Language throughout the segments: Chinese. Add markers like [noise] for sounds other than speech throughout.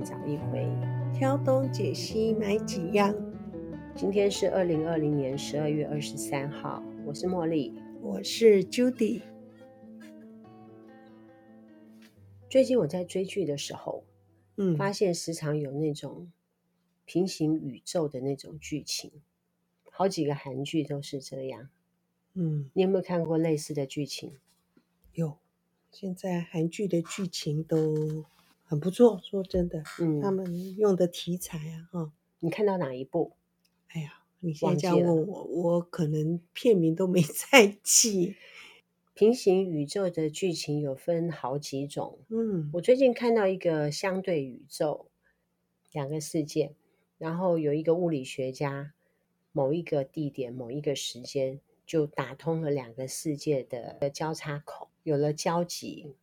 找一回，挑东拣西买几样。今天是二零二零年十二月二十三号，我是茉莉，我是 Judy。最近我在追剧的时候，嗯，发现时常有那种平行宇宙的那种剧情，好几个韩剧都是这样。嗯，你有没有看过类似的剧情？有，现在韩剧的剧情都很不错，说真的，嗯，他们用的题材啊，哈，你看到哪一部？哎呀，你现在这样问我，我可能片名都没 [laughs] 在记。平行宇宙的剧情有分好几种，嗯，我最近看到一个相对宇宙，两个世界，然后有一个物理学家，某一个地点、某一个时间就打通了两个世界的交叉口，有了交集，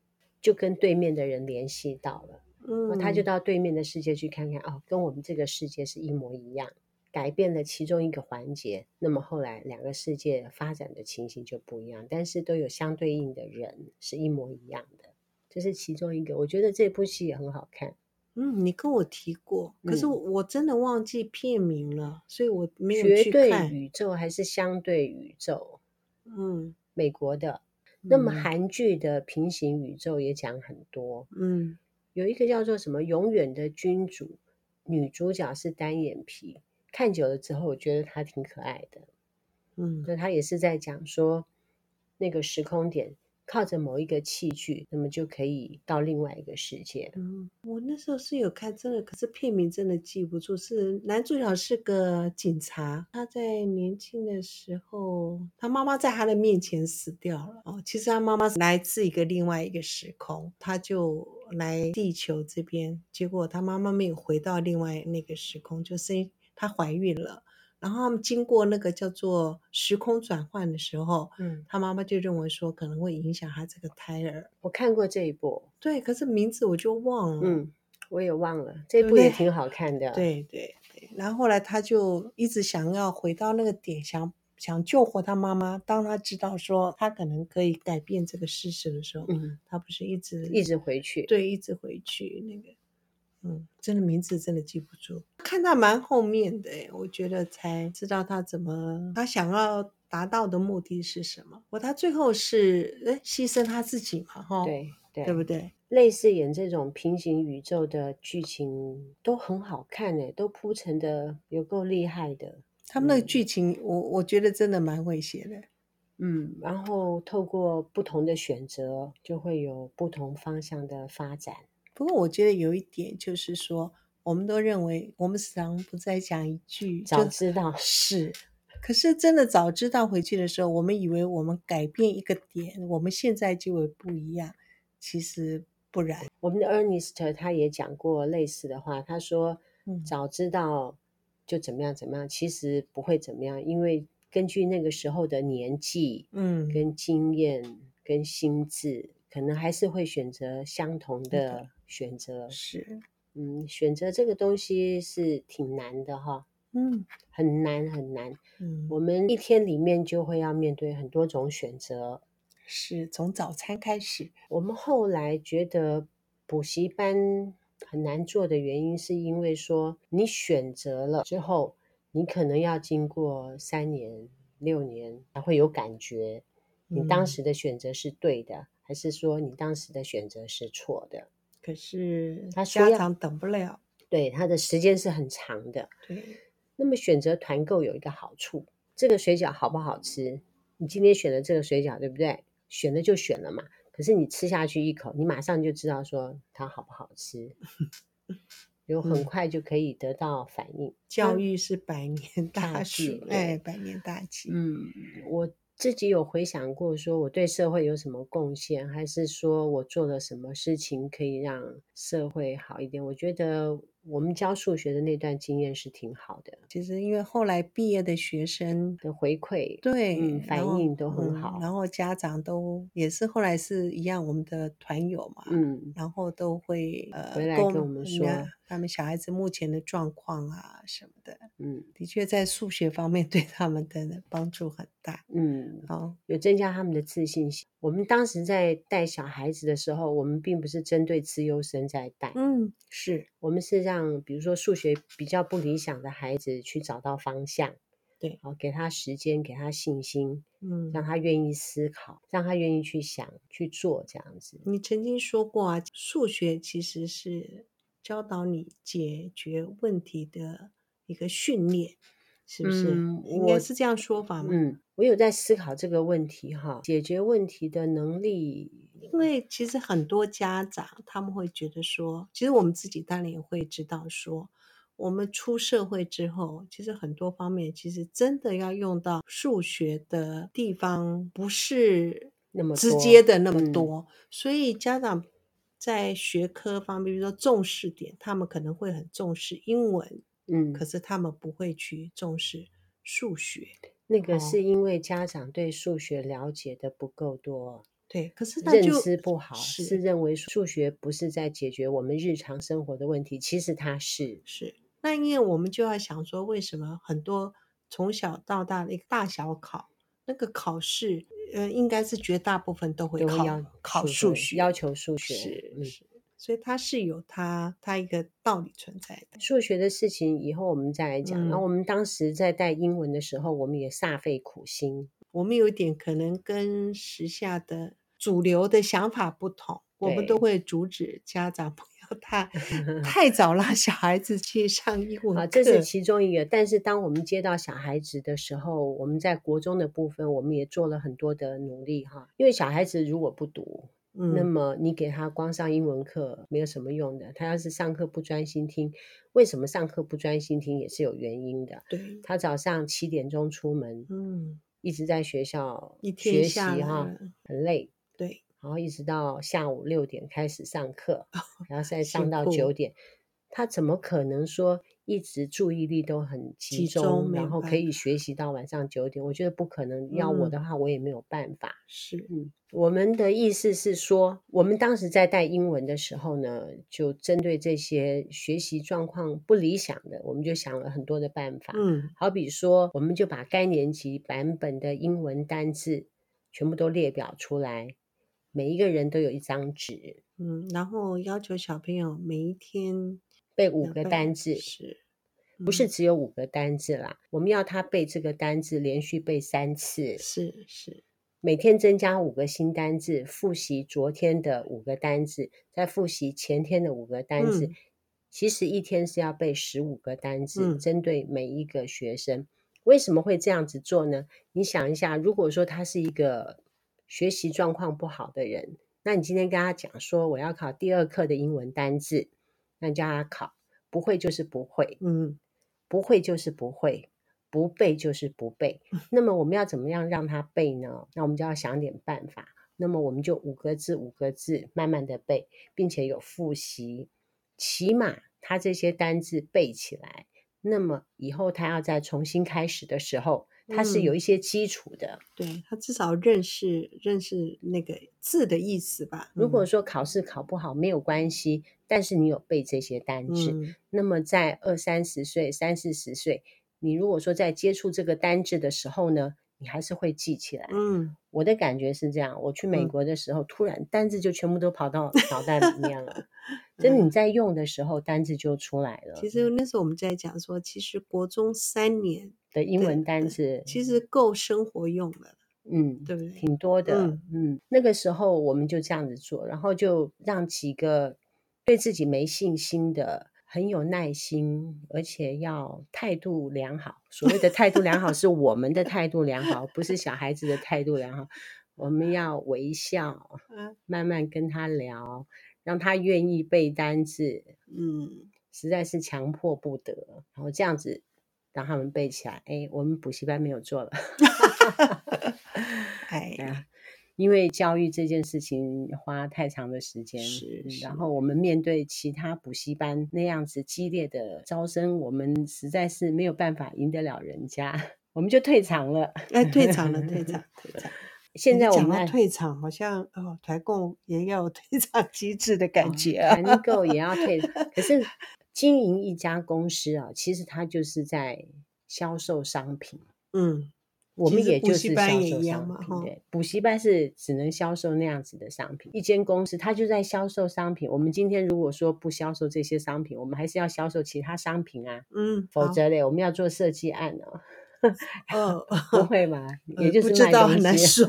就跟对面的人联系到了，嗯，他就到对面的世界去看看，哦，跟我们这个世界是一模一样。改变了其中一个环节，那么后来两个世界发展的情形就不一样，但是都有相对应的人是一模一样的，这是其中一个。我觉得这部戏也很好看。嗯，你跟我提过，可是我真的忘记片名了，嗯、所以我没有去看。绝对宇宙还是相对宇宙？嗯，美国的。那么韩剧的平行宇宙也讲很多。嗯，有一个叫做什么“永远的君主”，女主角是单眼皮。看久了之后，我觉得她挺可爱的，嗯，那她也是在讲说，那个时空点靠着某一个器具，那么就可以到另外一个世界。嗯，我那时候是有看，真的，可是片名真的记不住。是男主角是个警察，他在年轻的时候，他妈妈在他的面前死掉了。哦，其实他妈妈来自一个另外一个时空，他就来地球这边，结果他妈妈没有回到另外那个时空，就生。她怀孕了，然后他们经过那个叫做时空转换的时候，嗯，他妈妈就认为说可能会影响他这个胎儿。我看过这一部，对，可是名字我就忘了，嗯，我也忘了。这一部也挺好看的，[laughs] 对对对。然后后来他就一直想要回到那个点，想想救活他妈妈。当他知道说他可能可以改变这个事实的时候，嗯，他不是一直一直回去，对，一直回去那个。嗯，真的名字真的记不住，看到蛮后面的，我觉得才知道他怎么，他想要达到的目的是什么。我他最后是诶牺牲他自己嘛，哈，对对，对不对？类似演这种平行宇宙的剧情都很好看诶，都铺陈的有够厉害的。他们那个剧情，嗯、我我觉得真的蛮会写的。嗯，然后透过不同的选择，就会有不同方向的发展。不过我觉得有一点就是说，我们都认为我们时常不再讲一句早知道是，可是真的早知道回去的时候，我们以为我们改变一个点，我们现在就会不一样，其实不然。我们的 Ernest 他也讲过类似的话，他说：“早知道就怎么样怎么样，其实不会怎么样，因为根据那个时候的年纪，嗯，跟经验跟心智，可能还是会选择相同的。”选择。是，嗯，选择这个东西是挺难的哈，嗯，很难很难，嗯，我们一天里面就会要面对很多种选择，是从早餐开始。我们后来觉得补习班很难做的原因，是因为说你选择了之后，你可能要经过三年、六年才会有感觉，你当时的选择是对的，嗯，还是说你当时的选择是错的？可是他家长等不了，对，他的时间是很长的。对，那么选择团购有一个好处，这个水饺好不好吃？你今天选的这个水饺，对不对？选了就选了嘛。可是你吃下去一口，你马上就知道说它好不好吃，[laughs] 有很快就可以得到反应。嗯、教育是百年 [laughs] 大计，哎，百年大计。嗯，我。自己有回想过，说我对社会有什么贡献，还是说我做了什么事情可以让社会好一点？我觉得我们教数学的那段经验是挺好的。其实因为后来毕业的学生的回馈，对，嗯，反应都很好，嗯，然后家长都也是后来是一样，我们的团友嘛，嗯，然后都会呃回来跟我们说。他们小孩子目前的状况啊什么的，嗯，的确在数学方面 [laughs] 对他们的帮助很大，嗯，好，有增加他们的自信心。我们当时在带小孩子的时候，我们并不是针对资优生在带，嗯，是我们是让比如说数学比较不理想的孩子去找到方向，对，好，给他时间，给他信心，嗯，让他愿意思考，让他愿意去想去做这样子。你曾经说过啊，数学其实是。教导你解决问题的一个训练，是不是？嗯，应该是这样说法吗？嗯，我有在思考这个问题哈，解决问题的能力。因为其实很多家长他们会觉得说，其实我们自己当然也会知道说，我们出社会之后，其实很多方面其实真的要用到数学的地方不是那么直接的那么多，嗯，所以家长。在学科方面，比如说重视点，他们可能会很重视英文，嗯，可是他们不会去重视数学。那个是因为家长对数学了解的不够多，哦、对，可是认知不好，是，是认为数学不是在解决我们日常生活的问题，其实它是是。那因为我们就要想说，为什么很多从小到大的一个大小考那个考试？呃，应该是绝大部分都会考要考数学，要求数学是、嗯、是，所以它是有它它一个道理存在的。数学的事情以后我们再来讲。然、嗯、后我们当时在带英文的时候，我们也煞费苦心。我们有一点可能跟时下的主流的想法不同，我们都会阻止家长 [laughs] 不要太 [laughs] 太早让小孩子去上英文课。啊，这是其中一个。但是当我们接到小孩子的时候，我们在国中的部分，我们也做了很多的努力哈。因为小孩子如果不读，嗯，那么你给他光上英文课没有什么用的。他要是上课不专心听，为什么上课不专心听也是有原因的。对，他早上七点钟出门，嗯，一直在学校学习哈，很累。对。然后一直到下午六点开始上课，然后再上到九点，他怎么可能说一直注意力都很集中，集中然后可以学习到晚上九点？我觉得不可能。要我的话，我也没有办法。是，嗯，我们的意思是说，我们当时在带英文的时候呢，就针对这些学习状况不理想的，我们就想了很多的办法。嗯，好比说，我们就把该年级版本的英文单字全部都列表出来。每一个人都有一张纸，嗯，然后要求小朋友每一天背五个单字，是，不是只有五个单字啦？我们要他背这个单字，连续背三次，是是，每天增加五个新单字，复习昨天的五个单字，再复习前天的五个单字。嗯，其实一天是要背十五个单字，嗯，针对每一个学生。为什么会这样子做呢？你想一下，如果说他是一个。学习状况不好的人，那你今天跟他讲说，我要考第二课的英文单字，那你叫他考，不会就是不会，嗯，不会就是不会，不背就是不背。那么我们要怎么样让他背呢？那我们就要想点办法。那么我们就五个字五个字慢慢的背，并且有复习，起码他这些单字背起来，那么以后他要再重新开始的时候。他是有一些基础的，嗯、对他至少认识认识那个字的意思吧。如果说考试考不好没有关系，但是你有背这些单字，嗯、那么在二三十岁、三四十岁，你如果说在接触这个单字的时候呢，你还是会记起来。嗯，我的感觉是这样。我去美国的时候，嗯、突然单字就全部都跑到 [laughs] 脑袋里面了。真的，你在用的时候，单字就出来了。其实那时候我们在讲说，其实国中三年。的英文单词其实够生活用了，嗯，对不对？挺多的，嗯，嗯。那个时候我们就这样子做，然后就让几个对自己没信心的、很有耐心，而且要态度良好。所谓的态度良好，是我们的态度良好，不是小孩子的态度良好。我们要微笑，[laughs] 慢慢跟他聊，让他愿意背单字。嗯，实在是强迫不得，然后这样子。让他们背起来。哎，我们补习班没有做了。[laughs] [laughs] 哎呀，因为教育这件事情花太长的时间，是，是。然后我们面对其他补习班那样子激烈的招生，我们实在是没有办法赢得了人家，我们就退场了。哎，退场了，退场，退 [laughs] 场。现在我们讲到退场，好像哦，团购也要有退场机制的感觉，团购也要退。可是经营一家公司啊，其实它就是在销售商品。嗯。我们也就是销售商品，对，补习班是只能销售那样子的商品。一间公司它就在销售商品。我们今天如果说不销售这些商品，我们还是要销售其他商品啊。嗯，否则嘞，我们要做设计案哦。[laughs] 哦，不会吗？[laughs] 也就是卖东西，[laughs] 很难说，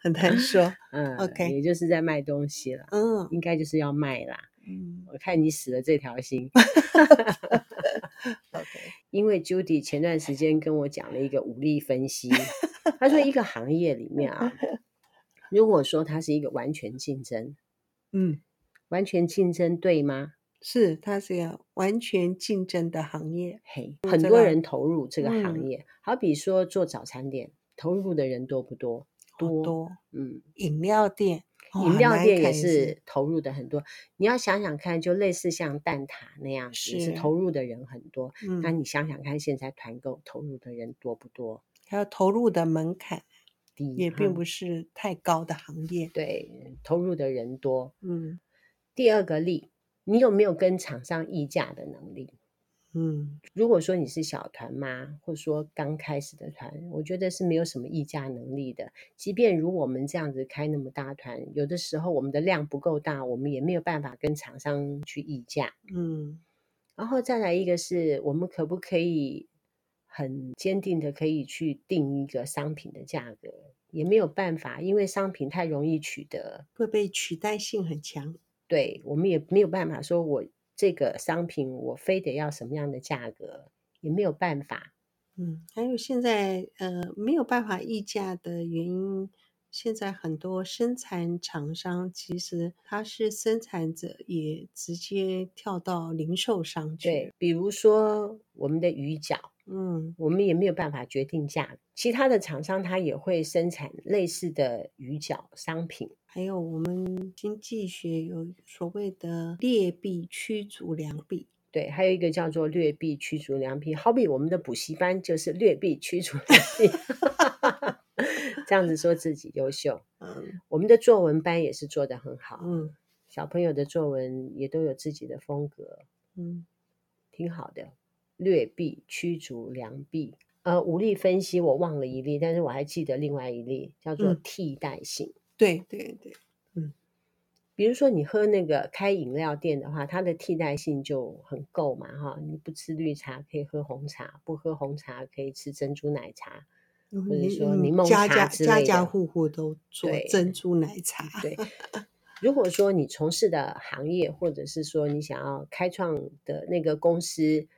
很难说。嗯，OK，也就是在卖东西了。嗯，应该就是要卖啦。嗯，我看你死了这条心。OK，因为 Judy 前段时间跟我讲了一个武力分析，他说一个行业里面啊，如果说它是一个完全竞争，嗯，完全竞争对吗？是，它是一个完全竞争的行业，嘿，很多人投入这个行业，嗯、好比说做早餐店，投入的人多不多？多，多嗯，饮料店。饮料店也是投入的很多，你要想想看，就类似像蛋挞那样子，是，是投入的人很多。嗯，那你想想看，现在团购投入的人多不多？还有投入的门槛低，也并不是太高的行业。对，投入的人多。嗯，第二个例，你有没有跟厂商议价的能力？嗯，如果说你是小团妈，或者说刚开始的团，我觉得是没有什么议价能力的。即便如我们这样子开那么大团，有的时候我们的量不够大，我们也没有办法跟厂商去议价。嗯，然后再来一个是我们可不可以很坚定的可以去定一个商品的价格，也没有办法，因为商品太容易取得，会被取代性很强。对，我们也没有办法说我。这个商品我非得要什么样的价格，也没有办法。嗯，还有现在呃没有办法议价的原因，现在很多生产厂商其实他是生产者，也直接跳到零售商去。对，比如说我们的鱼饺，嗯，我们也没有办法决定价。其他的厂商他也会生产类似的鱼饺商品。还有我们经济学有所谓的劣币驱逐良币，对，还有一个叫做劣币驱逐良币，好比我们的补习班就是劣币驱逐良币，[laughs] 这样子说自己优秀。嗯，我们的作文班也是做得很好，嗯，小朋友的作文也都有自己的风格，嗯，挺好的。劣币驱逐良币，呃，武力分析我忘了一例，但是我还记得另外一例叫做替代性。嗯对对对，嗯，比如说你喝那个开饮料店的话，它的替代性就很够嘛，哈，你不吃绿茶可以喝红茶，不喝红茶可以吃珍珠奶茶，嗯、或者说柠檬茶之类的，家家家户户都做珍珠奶茶。对，[laughs] 对如果说你从事的行业，或者是说你想要开创的那个公司，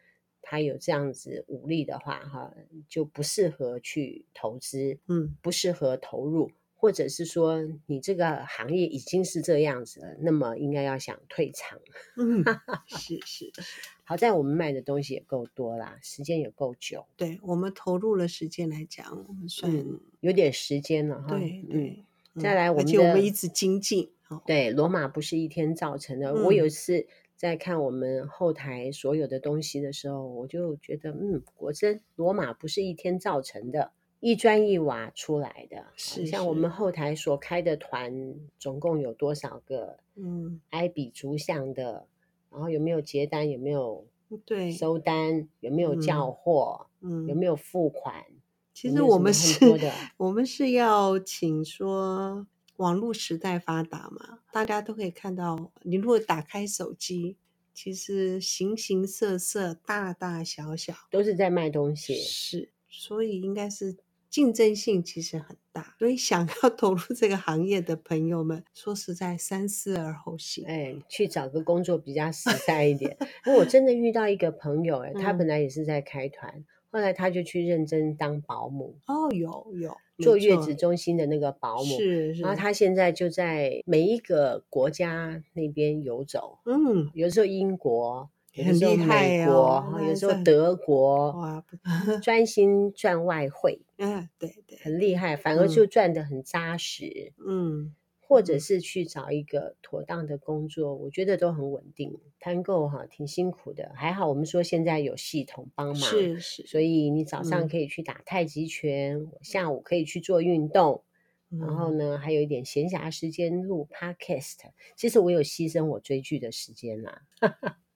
它有这样子武力的话，哈，就不适合去投资，嗯，不适合投入。或者是说你这个行业已经是这样子了，那么应该要想退场。嗯，[laughs] 是是是。好在我们卖的东西也够多啦，时间也够久。对，我们投入了时间来讲，我们算、嗯、有点时间了哈。对对、嗯。再来，我们而且我们一直精进。对，罗马不是一天造成的。嗯、我有一次在看我们后台所有的东西的时候，我就觉得，嗯，果真罗马不是一天造成的。一砖一瓦出来的，是像我们后台所开的团，总共有多少个？嗯，埃比逐项的，然后有没有结单？有没有对收单？有没有叫货？嗯，有没有付款？其实我们是，[laughs] 我们是要请说，网络时代发达嘛，大家都可以看到。你如果打开手机，其实形形色色、大大小小都是在卖东西，是，所以应该是。竞争性其实很大，所以想要 [laughs] 投入这个行业的朋友们，说实在，三思而后行。哎，去找个工作比较实在一点。因为我真的遇到一个朋友，[laughs] 哎，他本来也是在开团，嗯，后来他就去认真当保姆。哦，有有做月子中心的那个保姆，是是。然后他现在就在每一个国家那边游走。嗯，有时候英国。很厉害美国，有时候德国，哇，[laughs] 专心赚外汇，嗯，对对，很厉害，反而就赚的很扎实，嗯。或者是去找一个妥当的工作，我觉得都很稳定。团购哈挺辛苦的，还好我们说现在有系统帮忙，是是，所以你早上可以去打太极拳，嗯、下午可以去做运动，嗯、然后呢还有一点闲暇时间录 podcast。其实我有牺牲我追剧的时间啦。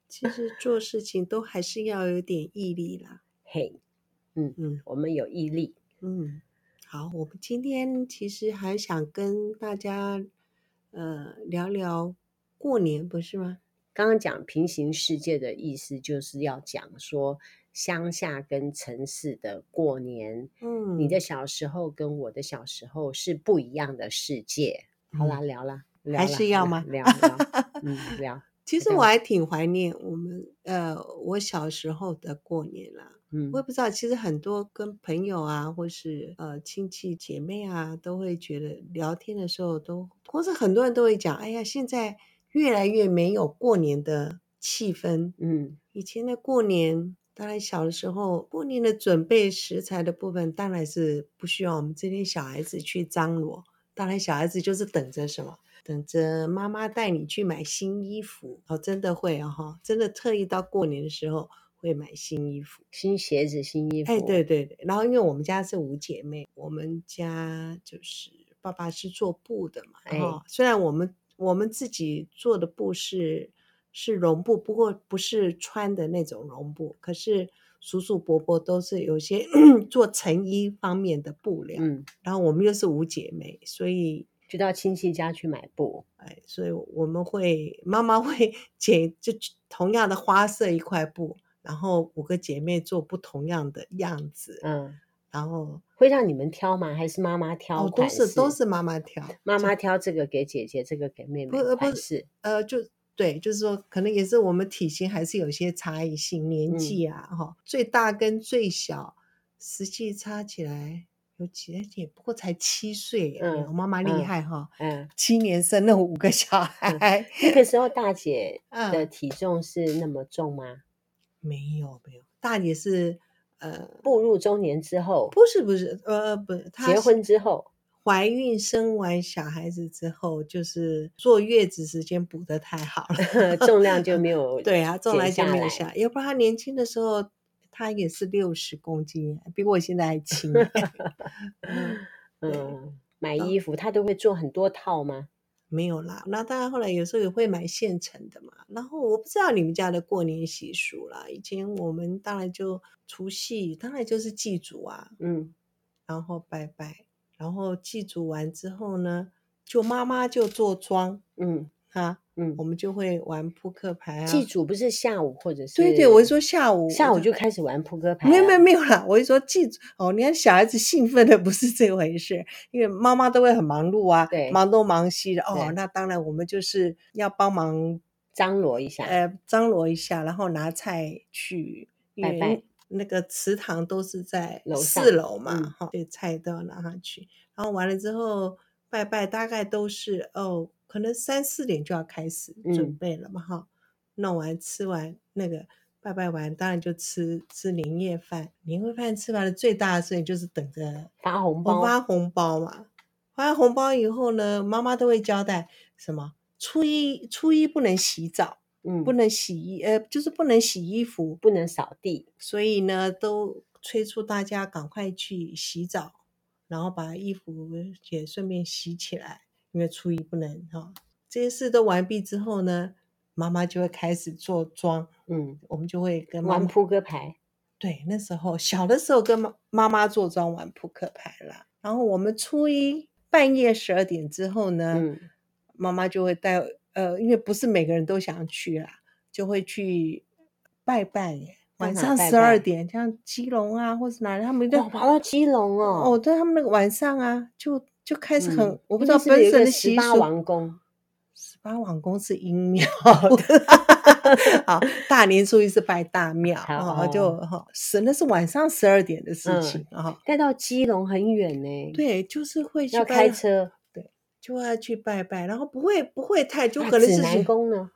其实做事情都还是要有点毅力啦。嘿，嗯嗯，我们有毅力，嗯。好，我们今天其实还想跟大家，呃，聊聊过年，不是吗？刚刚讲平行世界的意思，就是要讲说乡下跟城市的过年，嗯，你的小时候跟我的小时候是不一样的世界。好啦，聊啦，聊啦，还是要吗？聊聊，嗯，聊。其实我还挺怀念我们，呃，我小时候的过年啦。嗯，我也不知道，其实很多跟朋友啊，或是呃亲戚姐妹啊，都会觉得聊天的时候都，或是很多人都会讲，哎呀，现在越来越没有过年的气氛。嗯，以前的过年，当然小的时候，过年的准备食材的部分，当然是不需要我们这些小孩子去张罗。当然，小孩子就是等着什么，等着妈妈带你去买新衣服。哦，真的会啊，哈，真的特意到过年的时候。会买新衣服、新鞋子、新衣服。哎，对对对。然后，因为我们家是五姐妹，我们家就是爸爸是做布的嘛。哎，虽然我们我们自己做的布是是绒布，不过不是穿的那种绒布。可是叔叔伯伯都是有些 [coughs] 做成衣方面的布料。嗯。然后我们又是五姐妹，所以就到亲戚家去买布。哎，所以我们会妈妈会 [laughs] 剪，就同样的花色一块布。然后五个姐妹做不同样的样子，嗯，然后会让你们挑吗？还是妈妈挑？哦，都是都是妈妈挑，妈妈挑这个给姐姐，这个给妹妹，不不是，呃，就对，就是说可能也是我们体型还是有些差异性，年纪啊，哈、嗯，最大跟最小实际差起来有几点，不过才七岁，嗯，我妈妈厉害哈，嗯，七年生了五个小孩，嗯、那个时候大姐的体重是那么重吗？嗯没有没有，大姐是呃步入中年之后，不是不是呃不是，结婚之后怀孕生完小孩子之后，就是坐月子时间补的太好了，[laughs] 重量就没 [laughs] 有对啊，重量就没有下。要不然她年轻的时候，她也是六十公斤，比我现在还轻。[laughs] [laughs] 嗯，嗯，买衣服他都会做很多套吗？没有啦，那当然后来有时候也会买现成的嘛。然后我不知道你们家的过年习俗啦。以前我们当然就除夕，当然就是祭祖啊，嗯，然后拜拜，然后祭祖完之后呢，就妈妈就做庄，嗯，哈。嗯，我们就会玩扑克牌啊。祭祖不是下午或者是？对对，我是说下午，下午就开始玩扑克牌啊。没有没有没有啦，我是说祭祖哦，你看小孩子兴奋的不是这回事，因为妈妈都会很忙碌啊，对，忙东忙西的。哦，那当然我们就是要帮忙张罗一下，呃，张罗一下，然后拿菜去拜拜。那个祠堂都是在四楼嘛，哈，对，菜都要拿上去。然后完了之后拜拜，大概都是哦。可能三四点就要开始准备了嘛，哈、嗯，弄完吃完那个拜拜完，当然就吃吃年夜饭。年夜饭吃完了，最大的事情就是等着发红包，发红包嘛。发完红包以后呢，妈妈都会交代什么？初一初一不能洗澡，嗯，不能洗衣，呃，就是不能洗衣服，不能扫地。所以呢，都催促大家赶快去洗澡，然后把衣服也顺便洗起来。因为初一不能哈，这些事都完毕之后呢，妈妈就会开始做庄，嗯，我们就会跟妈妈玩扑克牌。对，那时候小的时候跟妈妈妈做庄玩扑克牌啦。然后我们初一半夜十二点之后呢，嗯，妈妈就会带呃，因为不是每个人都想去啦，就会去拜拜耶。晚上十二点，像基隆啊，或是哪里，他们都跑到基隆哦。哦，对，他们那个晚上啊，就。就开始很，嗯、我不知道本身的习俗。十八王公，十八王公是阴庙 [laughs] 的。[laughs] 好，大年初一是拜大庙，哦就哈，是那是晚上十二点的事情啊。带、嗯、到基隆很远呢。对，就是会去要开车，对，就要去拜拜，然后不会不会太，就可能是。指南宫呢？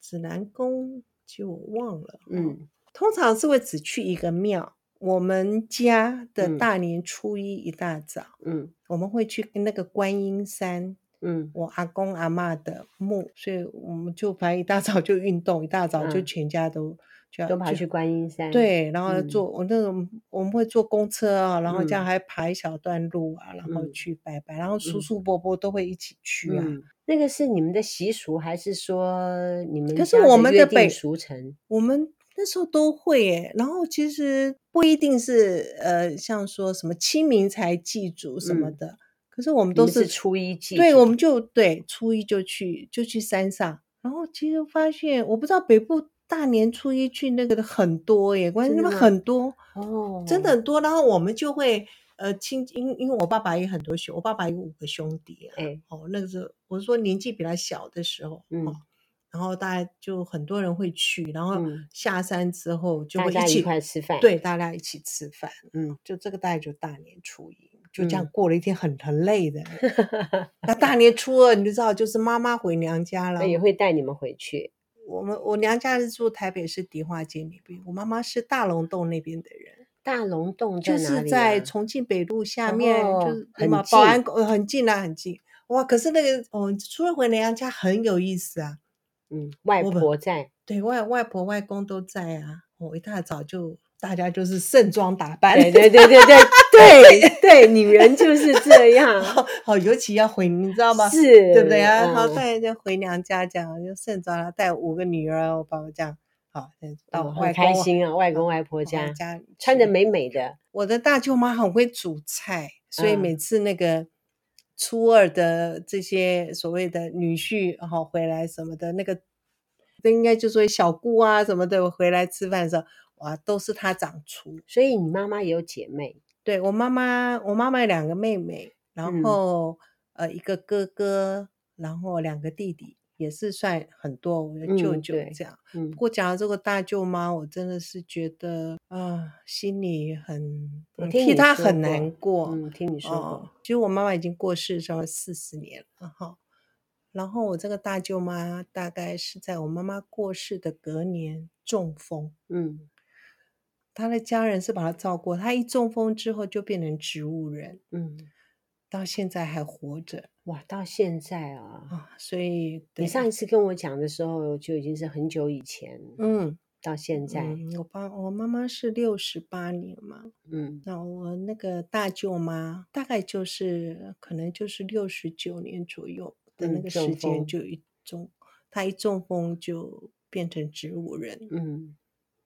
指南宫。就忘了。嗯，通常是会只去一个庙。我们家的大年初一一大早，嗯，我们会去那个观音山，嗯，我阿公阿嬷的墓，所以我们就反正一大早就运动，一大早就全家都。嗯就都跑去观音山，对，然后坐、嗯、我那种我们会坐公车啊，然后这样还爬一小段路啊，嗯、然后去拜拜，然后叔叔伯伯都会一起去啊。嗯、那个是你们的习俗，还是说你们？可是我们的北俗成，我们那时候都会耶。然后其实不一定是呃，像说什么清明才祭祖什么的，嗯、可是我们都是，是初一祭，对，我们就对初一就去就去山上，然后其实发现我不知道北部。大年初一去那个的很多耶，关键那边很多哦，真的很多。然后我们就会呃亲，因因为我爸爸也很多兄，我爸爸有五个兄弟啊。哎，哦，那个时候我说年纪比他小的时候，嗯，然后大家就很多人会去，然后下山之后就会一起一块吃饭，对，大家一起吃饭，嗯，就这个大概就大年初一，就这样过了一天很很累的。[laughs] 那大年初二你就知道，就是妈妈回娘家了，也会带你们回去。我们我娘家是住台北市迪化街那边，我妈妈是大龙洞那边的人。大龙峒就是在重庆北路下面，哦、就是什么保安宫很近啊，很近。哇，可是那个哦，除了回娘家很有意思啊。嗯，外婆在，对外外婆外公都在啊。我、哦、一大早就大家就是盛装打扮，对 [laughs] 对对对对对对，女人就是这样。好、哦，尤其要回，你知道吗？是，对不对啊？然后带人回娘家，这样就盛装了，带五个女儿，我爸爸这样，好，到外公、哦、开心啊，外公外婆家，家穿的美美的。我的大舅妈很会煮菜，所以每次那个初二的这些所谓的女婿哈回来什么的，那个这应该就说小姑啊什么的回来吃饭的时候，哇，都是她掌厨。所以你妈妈也有姐妹？对，我妈妈，我妈妈有两个妹妹，然后、嗯、呃一个哥哥，然后两个弟弟。也是算很多，我的舅舅这样。嗯，不过讲到这个大舅妈，我真的是觉得啊，心里很替她很难过。嗯，听你说过。哦、其实我妈妈已经过世上了四十年了哈。然后我这个大舅妈大概是在我妈妈过世的隔年中风。嗯，她的家人是把她照顾，她一中风之后就变成植物人。嗯。到现在还活着哇！到现在啊，啊所以你上一次跟我讲的时候就已经是很久以前，嗯，到现在，嗯、我爸我妈妈是六十八年嘛，嗯，那我那个大舅妈大概就是可能就是六十九年左右的那个时间就一中，她、嗯、一中风就变成植物人，嗯，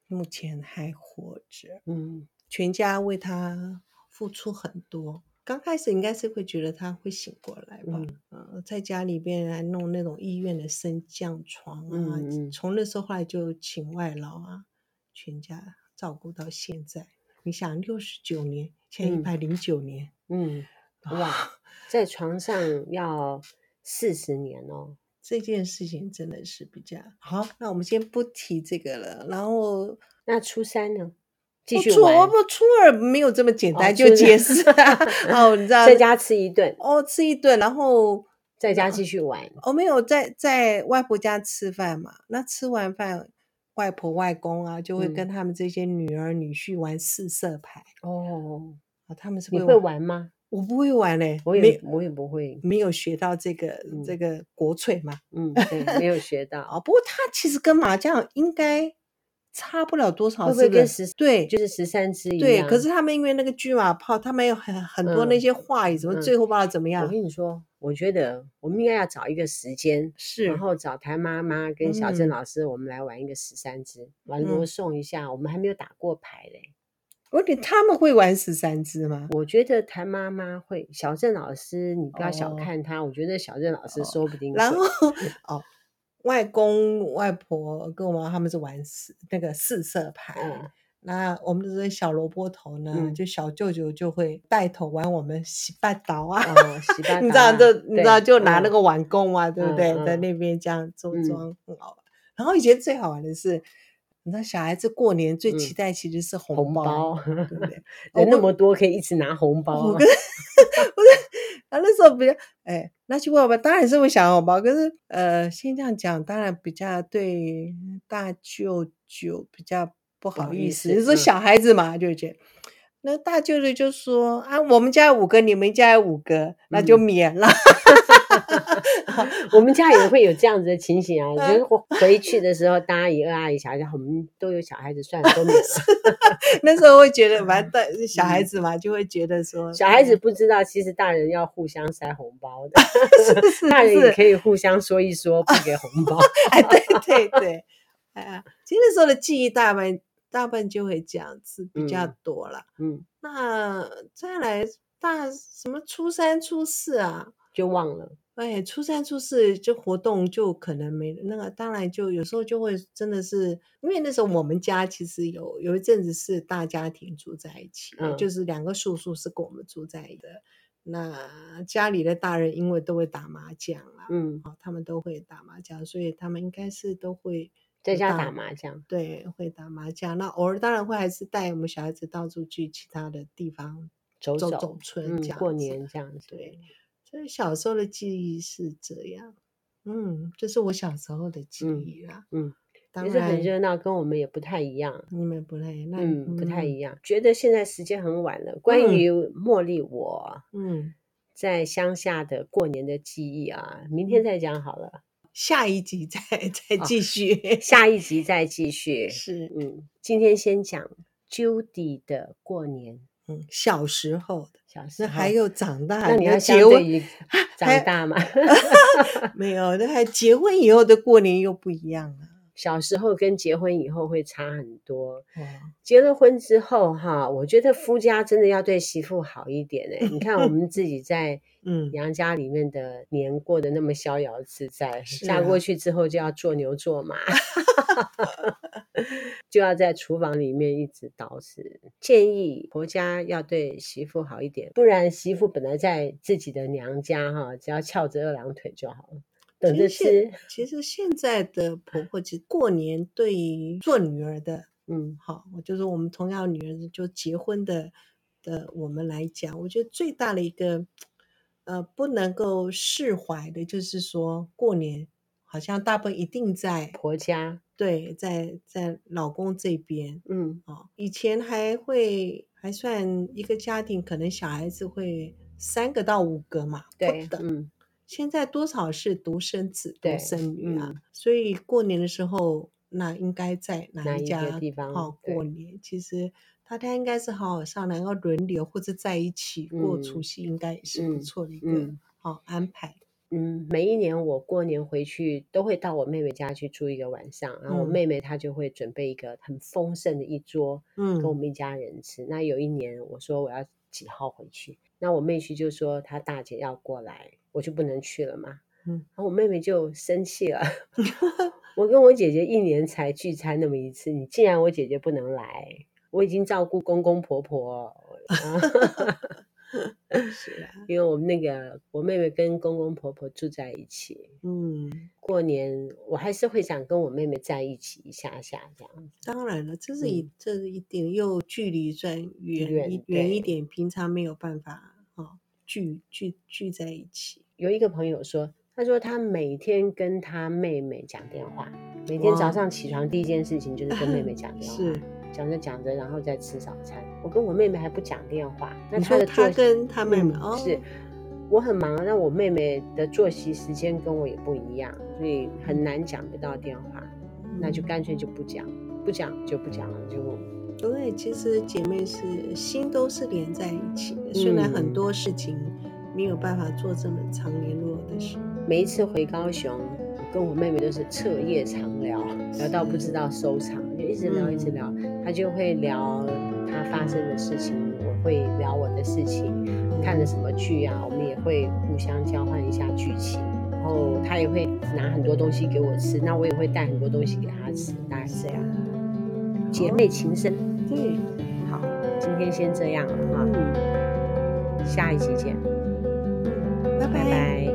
目前还活着，嗯，全家为她付出很多。刚开始应该是会觉得他会醒过来吧，嗯，呃、在家里边来弄那种医院的升降床啊，嗯，从那时候后来就请外劳啊，全家照顾到现在。你想六十九年，现在一百零九年，嗯，[laughs] 嗯，哇，在床上要四十年哦，这件事情真的是比较好。那我们先不提这个了，然后那初三呢？继续玩，不初二没有这么简单就结束 [laughs] 哦，你知道，在家吃一顿哦，吃一顿，然后在家继续玩。哦，没有在在外婆家吃饭嘛？那吃完饭，外婆外公啊就会跟他们这些女儿女婿玩四色牌哦。啊，他们是你会玩吗？我不会玩嘞，我也我也不会，没有学到这个这个国粹嘛。嗯，对，没有学到啊。不过他其实跟麻将应该。差不了多少，会不会跟十对，就是十三只一样？对，可是他们因为那个巨马炮，他们有很很多那些话语，怎么最后不知道怎么样。我跟你说，我觉得我们应该要找一个时间，是，然后找谭妈妈跟小郑老师，我们来玩一个十三支，玩罗宋一下。我们还没有打过牌嘞。我觉得他们会玩十三只吗？我觉得谭妈妈会，小郑老师你不要小看他，我觉得小郑老师说不定。然后 [laughs] 哦。外公外婆跟我妈他们是玩四那个四色牌，嗯、那我们这些小萝卜头呢，嗯、就小舅舅就会带头玩我们洗八刀啊，哦、洗八刀啊你知道就你知道就拿那个碗公啊，嗯、对不对？嗯、在那边这样做庄很好玩。嗯、然后以前最好玩的是，你知道小孩子过年最期待其实是红包，嗯、红包对不对？[laughs] 人那么多可以一直拿红包，我跟是，[laughs] 啊，那时候比较，哎，拿起红包当然是会想红包，可是呃，先这样讲，当然比较对大舅舅比较不好意思。你说小孩子嘛，就觉得。那大舅舅就说啊，我们家五个，你们家有五个，那就免了。嗯、[laughs] [laughs] 我们家也会有这样子的情形啊，就是回去的时候，大阿姨、二阿姨、小孩子，我们都有小孩子，算了，都没了。[laughs] 那时候会觉得，[laughs] 反正小孩子嘛，就会觉得说，小孩子不知道，其实大人要互相塞红包的，大人也可以互相说一说，不给红包。哎，对对对，哎呀，其实那时候的记忆大半。大半就会这样子比较多了，嗯，嗯，那再来大什么初三初四啊，就忘了，哎，初三初四就活动就可能没那个，当然就有时候就会真的是，因为那时候我们家其实有有一阵子是大家庭住在一起，嗯，就是两个叔叔是跟我们住在一起的，那家里的大人因为都会打麻将啊，嗯，哦，他们都会打麻将，所以他们应该是都会。在家打麻将，对，会打麻将。那偶尔当然会还是带我们小孩子到处去其他的地方走走，走村这样、嗯，过年这样子。对，所以小时候的记忆是这样。嗯，这是我小时候的记忆啦。嗯，嗯当然，很热闹，跟我们也不太一样。你们不累，那嗯，不太一样。觉得现在时间很晚了。关于茉莉，我嗯，在乡下的过年的记忆啊，明天再讲好了。下一集再再继续，哦，下一集再继续。是，嗯，今天先讲 Judy 的过年，嗯，小时候的，小时候还有长大，那你要相对于长大吗？[laughs] [laughs] 没有，那还结婚以后的过年又不一样了。小时候跟结婚以后会差很多。结了婚之后，哈，我觉得夫家真的要对媳妇好一点哎。[laughs] 你看我们自己在 [laughs] 嗯娘家里面的年过得那么逍遥自在，嫁过去之后就要做牛做马，[laughs] 就要在厨房里面一直捯饬。建议婆家要对媳妇好一点，不然媳妇本来在自己的娘家哈，只要翘着二郎腿就好了。等着吃。其实现在的婆婆，其实过年对于做女儿的，嗯，好，我就是我们同样女儿就结婚的的我们来讲，我觉得最大的一个，呃，不能够释怀的，就是说过年好像大部分一定在婆家，对，在在老公这边，嗯，哦，以前还会还算一个家庭，可能小孩子会三个到五个嘛，对，嗯。现在多少是独生子、独生女啊？嗯、所以过年的时候，那应该在哪一家地方好过年？其实大家应该是好好商量，要轮流或者在一起过除夕，应该也是不错的一个好安排。嗯，每一年我过年回去都会到我妹妹家去住一个晚上，然后我妹妹她就会准备一个很丰盛的一桌，嗯，跟我们一家人吃。那有一年我说我要几号回去，那我妹婿就说她大姐要过来。我就不能去了嘛，嗯，然后我妹妹就生气了。[laughs] 我跟我姐姐一年才聚餐那么一次，你既然我姐姐不能来，我已经照顾公公婆婆。[laughs] 是啊，因为我们那个我妹妹跟公公婆婆住在一起，嗯，过年我还是会想跟我妹妹在一起一下下这样。当然了，这是一、嗯、这是一定，又距离算远远远一点，平常没有办法哦聚聚聚在一起。有一个朋友说，他说他每天跟他妹妹讲电话，每天早上起床第一件事情就是跟妹妹讲 [laughs] 电话，是讲着讲着，然后再吃早餐。我跟我妹妹还不讲电话，那他的他跟他妹妹、嗯、是，我很忙，那我妹妹的作息时间跟我也不一样，所以很难讲得到电话，那就干脆就不讲，不讲就不讲了，就。对，其实姐妹是心都是连在一起的，虽然很多事情。没有办法做这么长联络的事。每一次回高雄，我跟我妹妹都是彻夜长聊，聊到不知道收场，就一直聊一直聊。她就会聊她发生的事情，我会聊我的事情，看了什么剧啊，我们也会互相交换一下剧情。然后她也会拿很多东西给我吃，那我也会带很多东西给她吃，大概是这样。姐妹情深，对，好，今天先这样了哈，下一期见。拜拜。